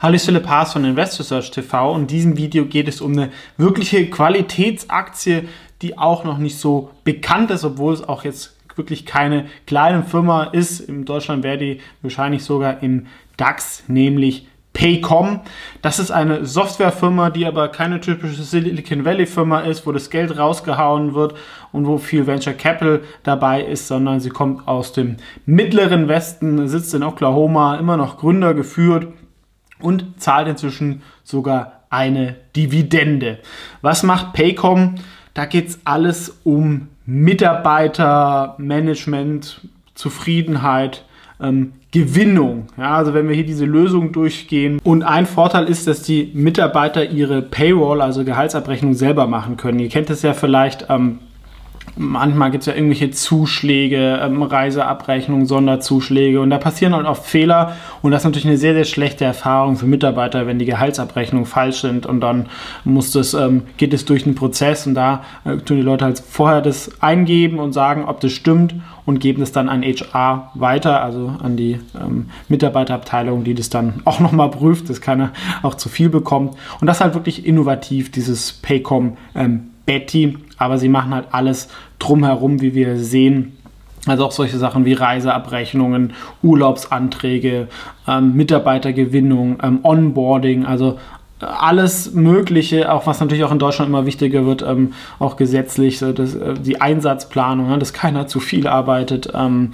Hallo, ich bin Philipp Haas von Investor Search TV in diesem Video geht es um eine wirkliche Qualitätsaktie, die auch noch nicht so bekannt ist, obwohl es auch jetzt wirklich keine kleine Firma ist. In Deutschland wäre die wahrscheinlich sogar im DAX, nämlich Paycom. Das ist eine Softwarefirma, die aber keine typische Silicon Valley Firma ist, wo das Geld rausgehauen wird und wo viel Venture Capital dabei ist, sondern sie kommt aus dem mittleren Westen, sitzt in Oklahoma, immer noch Gründer geführt und zahlt inzwischen sogar eine Dividende. Was macht Paycom? Da geht es alles um Mitarbeiter, Management, Zufriedenheit, ähm, Gewinnung. Ja, also wenn wir hier diese Lösung durchgehen. Und ein Vorteil ist, dass die Mitarbeiter ihre Payroll, also Gehaltsabrechnung, selber machen können. Ihr kennt es ja vielleicht. Ähm, manchmal gibt es ja irgendwelche Zuschläge, ähm, Reiseabrechnungen, Sonderzuschläge und da passieren halt oft Fehler und das ist natürlich eine sehr, sehr schlechte Erfahrung für Mitarbeiter, wenn die Gehaltsabrechnungen falsch sind und dann muss das, ähm, geht es durch einen Prozess und da äh, tun die Leute halt vorher das eingeben und sagen, ob das stimmt und geben es dann an HR weiter, also an die ähm, Mitarbeiterabteilung, die das dann auch nochmal prüft, dass keiner auch zu viel bekommt. Und das ist halt wirklich innovativ, dieses Paycom ähm, Betty, aber sie machen halt alles drumherum, wie wir sehen. Also auch solche Sachen wie Reiseabrechnungen, Urlaubsanträge, ähm, Mitarbeitergewinnung, ähm, Onboarding, also alles Mögliche, auch was natürlich auch in Deutschland immer wichtiger wird, ähm, auch gesetzlich, so das, äh, die Einsatzplanung, ne, dass keiner zu viel arbeitet, ähm,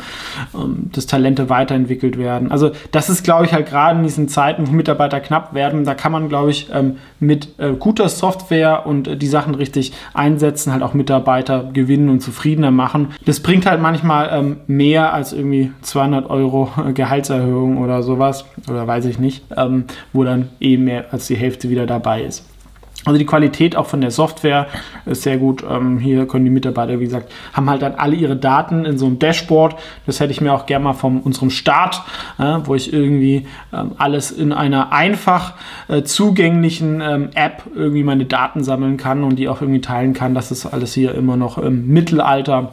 ähm, dass Talente weiterentwickelt werden. Also das ist, glaube ich, halt gerade in diesen Zeiten, wo Mitarbeiter knapp werden, da kann man, glaube ich, ähm, mit äh, guter Software und äh, die Sachen richtig einsetzen, halt auch Mitarbeiter gewinnen und zufriedener machen. Das bringt halt manchmal ähm, mehr als irgendwie 200 Euro Gehaltserhöhung oder sowas, oder weiß ich nicht, ähm, wo dann eh mehr als die Hälfte Hälfte wieder dabei ist. Also die Qualität auch von der Software ist sehr gut. Ähm, hier können die Mitarbeiter, wie gesagt, haben halt dann alle ihre Daten in so einem Dashboard. Das hätte ich mir auch gerne mal von unserem Start, äh, wo ich irgendwie ähm, alles in einer einfach äh, zugänglichen ähm, App irgendwie meine Daten sammeln kann und die auch irgendwie teilen kann. Das ist alles hier immer noch im Mittelalter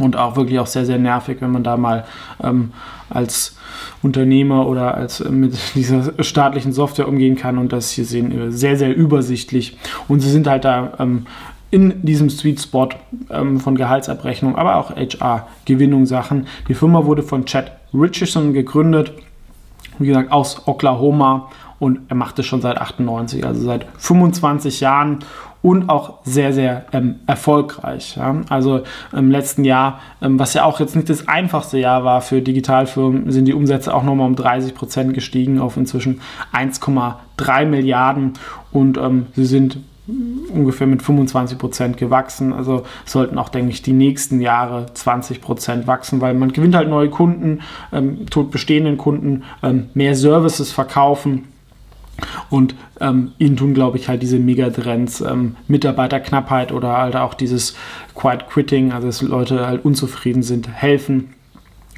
und auch wirklich auch sehr, sehr nervig, wenn man da mal ähm, als Unternehmer oder als äh, mit dieser staatlichen Software umgehen kann und das hier sehen wir sehr, sehr übersichtlich und sie sind halt da ähm, in diesem Sweet Spot ähm, von Gehaltsabrechnung, aber auch HR-Gewinnung Sachen. Die Firma wurde von Chad Richardson gegründet, wie gesagt, aus Oklahoma und er macht es schon seit 98, also seit 25 Jahren und auch sehr, sehr ähm, erfolgreich. Ja? Also im letzten Jahr, ähm, was ja auch jetzt nicht das einfachste Jahr war für Digitalfirmen, sind die Umsätze auch nochmal um 30 Prozent gestiegen auf inzwischen 1,3 Milliarden und ähm, sie sind ungefähr mit 25 Prozent gewachsen. Also sollten auch, denke ich, die nächsten Jahre 20 Prozent wachsen, weil man gewinnt halt neue Kunden, ähm, tut bestehenden Kunden ähm, mehr Services verkaufen und ähm, ihnen tun, glaube ich, halt diese Megatrends, ähm, Mitarbeiterknappheit oder halt auch dieses Quiet Quitting, also dass Leute halt unzufrieden sind, helfen.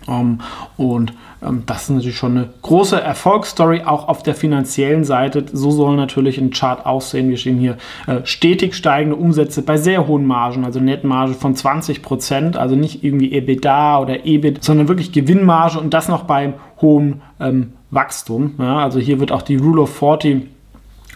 Um, ähm, und ähm, das ist natürlich schon eine große Erfolgsstory, auch auf der finanziellen Seite. So soll natürlich ein Chart aussehen. Wir stehen hier äh, stetig steigende Umsätze bei sehr hohen Margen, also Nettmarge von 20 Prozent, also nicht irgendwie EBITDA oder EBIT, sondern wirklich Gewinnmarge und das noch beim hohen ähm, Wachstum. Ja, also hier wird auch die Rule of 40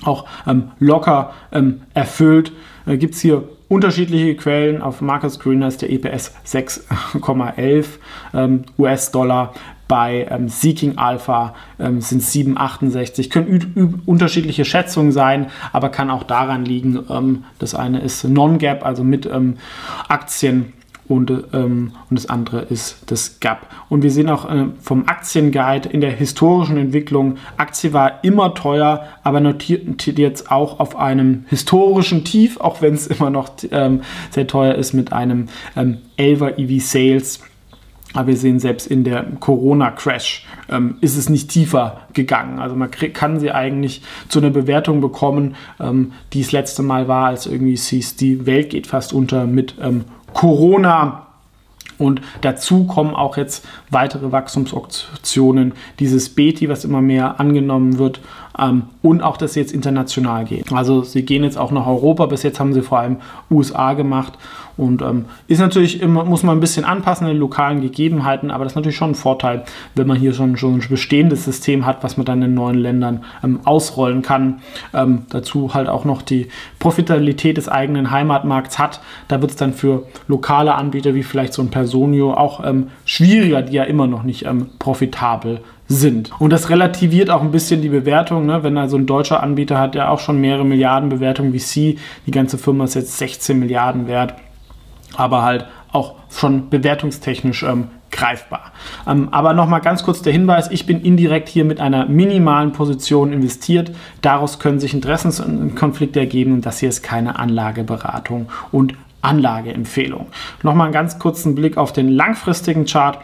auch ähm, locker ähm, erfüllt. Äh, Gibt es hier unterschiedliche Quellen. Auf Market Screen ist der EPS 6,11 ähm, US-Dollar. Bei ähm, Seeking Alpha ähm, sind 7,68. Können unterschiedliche Schätzungen sein, aber kann auch daran liegen, ähm, das eine ist Non-Gap, also mit ähm, Aktien und, ähm, und das andere ist das Gap. Und wir sehen auch äh, vom Aktienguide in der historischen Entwicklung, Aktie war immer teuer, aber notiert jetzt auch auf einem historischen Tief, auch wenn es immer noch ähm, sehr teuer ist mit einem ähm, 11er EV Sales. Aber wir sehen selbst in der Corona-Crash ähm, ist es nicht tiefer gegangen. Also man kann sie eigentlich zu einer Bewertung bekommen, ähm, die das letzte Mal war, als irgendwie hieß, die Welt geht fast unter mit ähm, Corona. Und dazu kommen auch jetzt weitere Wachstumsoptionen, dieses Beti, was immer mehr angenommen wird, ähm, und auch, dass sie jetzt international gehen. Also sie gehen jetzt auch nach Europa, bis jetzt haben sie vor allem USA gemacht Und ähm, ist natürlich immer, muss man ein bisschen anpassen an die lokalen Gegebenheiten, aber das ist natürlich schon ein Vorteil, wenn man hier schon, schon ein bestehendes System hat, was man dann in neuen Ländern ähm, ausrollen kann. Ähm, dazu halt auch noch die Profitabilität des eigenen Heimatmarkts hat. Da wird es dann für lokale Anbieter wie vielleicht so ein Personio auch ähm, schwieriger, die ja immer noch nicht ähm, profitabel sind. Und das relativiert auch ein bisschen die Bewertung, ne? wenn also ein deutscher Anbieter hat, der auch schon mehrere Milliarden Bewertung wie Sie, die ganze Firma ist jetzt 16 Milliarden wert, aber halt auch schon bewertungstechnisch ähm, greifbar. Ähm, aber nochmal ganz kurz der Hinweis, ich bin indirekt hier mit einer minimalen Position investiert. Daraus können sich Interessenkonflikte ergeben und das hier ist keine Anlageberatung und Anlageempfehlung. Nochmal einen ganz kurzen Blick auf den langfristigen Chart.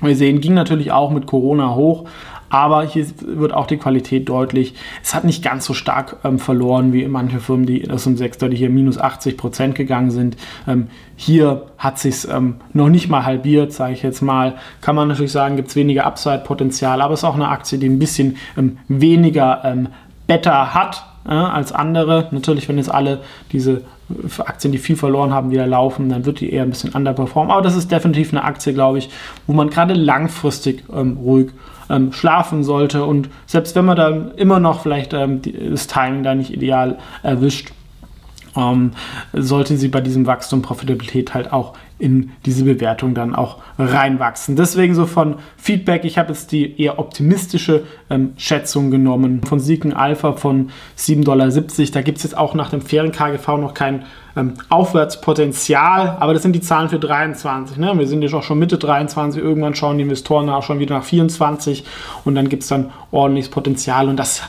Wir sehen, ging natürlich auch mit Corona hoch, aber hier wird auch die Qualität deutlich. Es hat nicht ganz so stark ähm, verloren wie manche Firmen, die aus dem Sektor, die hier minus 80 Prozent gegangen sind. Ähm, hier hat sich ähm, noch nicht mal halbiert, sage ich jetzt mal. Kann man natürlich sagen, gibt es weniger Upside-Potenzial, aber es ist auch eine Aktie, die ein bisschen ähm, weniger ähm, Better hat äh, als andere. Natürlich, wenn jetzt alle diese Aktien, die viel verloren haben, wieder laufen, dann wird die eher ein bisschen underperformen. Aber das ist definitiv eine Aktie, glaube ich, wo man gerade langfristig ähm, ruhig ähm, schlafen sollte. Und selbst wenn man da immer noch vielleicht ähm, die, das Timing da nicht ideal erwischt, ähm, sollte sie bei diesem Wachstum Profitabilität halt auch in diese Bewertung dann auch reinwachsen. Deswegen so von Feedback, ich habe jetzt die eher optimistische ähm, Schätzung genommen von Siegen Alpha von 7,70 Dollar. Da gibt es jetzt auch nach dem fairen KGV noch kein ähm, Aufwärtspotenzial, aber das sind die Zahlen für 23. Ne? Wir sind jetzt auch schon Mitte 23, irgendwann schauen die Investoren auch schon wieder nach 24 und dann gibt es dann ordentliches Potenzial und das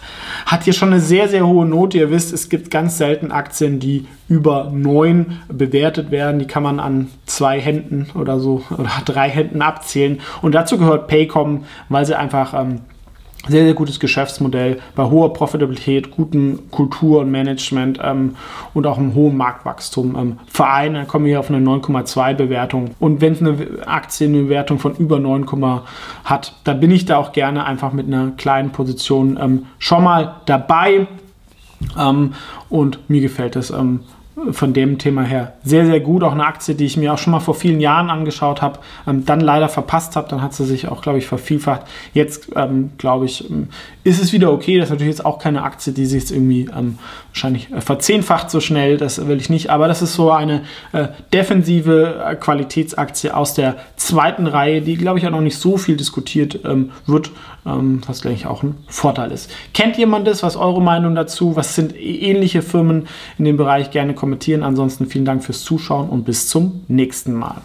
hat hier schon eine sehr, sehr hohe Note. Ihr wisst, es gibt ganz selten Aktien, die über 9 bewertet werden. Die kann man an zwei Händen oder so oder drei Händen abzählen und dazu gehört Paycom, weil sie einfach ähm, sehr, sehr gutes Geschäftsmodell bei hoher Profitabilität, guten Kultur und Management ähm, und auch einem hohen Marktwachstum ähm, vereinen. Dann kommen wir hier auf eine 9,2 Bewertung. Und wenn eine Aktie eine Bewertung von über 9, hat, dann bin ich da auch gerne einfach mit einer kleinen Position ähm, schon mal dabei. Ähm, und mir gefällt es von dem Thema her sehr, sehr gut. Auch eine Aktie, die ich mir auch schon mal vor vielen Jahren angeschaut habe, ähm, dann leider verpasst habe. Dann hat sie sich auch, glaube ich, vervielfacht. Jetzt, ähm, glaube ich, ähm, ist es wieder okay. Das ist natürlich jetzt auch keine Aktie, die sich jetzt irgendwie ähm, wahrscheinlich äh, verzehnfacht so schnell. Das will ich nicht. Aber das ist so eine äh, defensive äh, Qualitätsaktie aus der zweiten Reihe, die, glaube ich, auch noch nicht so viel diskutiert ähm, wird, ähm, was, glaube ich, auch ein Vorteil ist. Kennt jemand das? Was ist eure Meinung dazu? Was sind ähnliche Firmen in dem Bereich? Gerne kommentieren. Ansonsten vielen Dank fürs Zuschauen und bis zum nächsten Mal.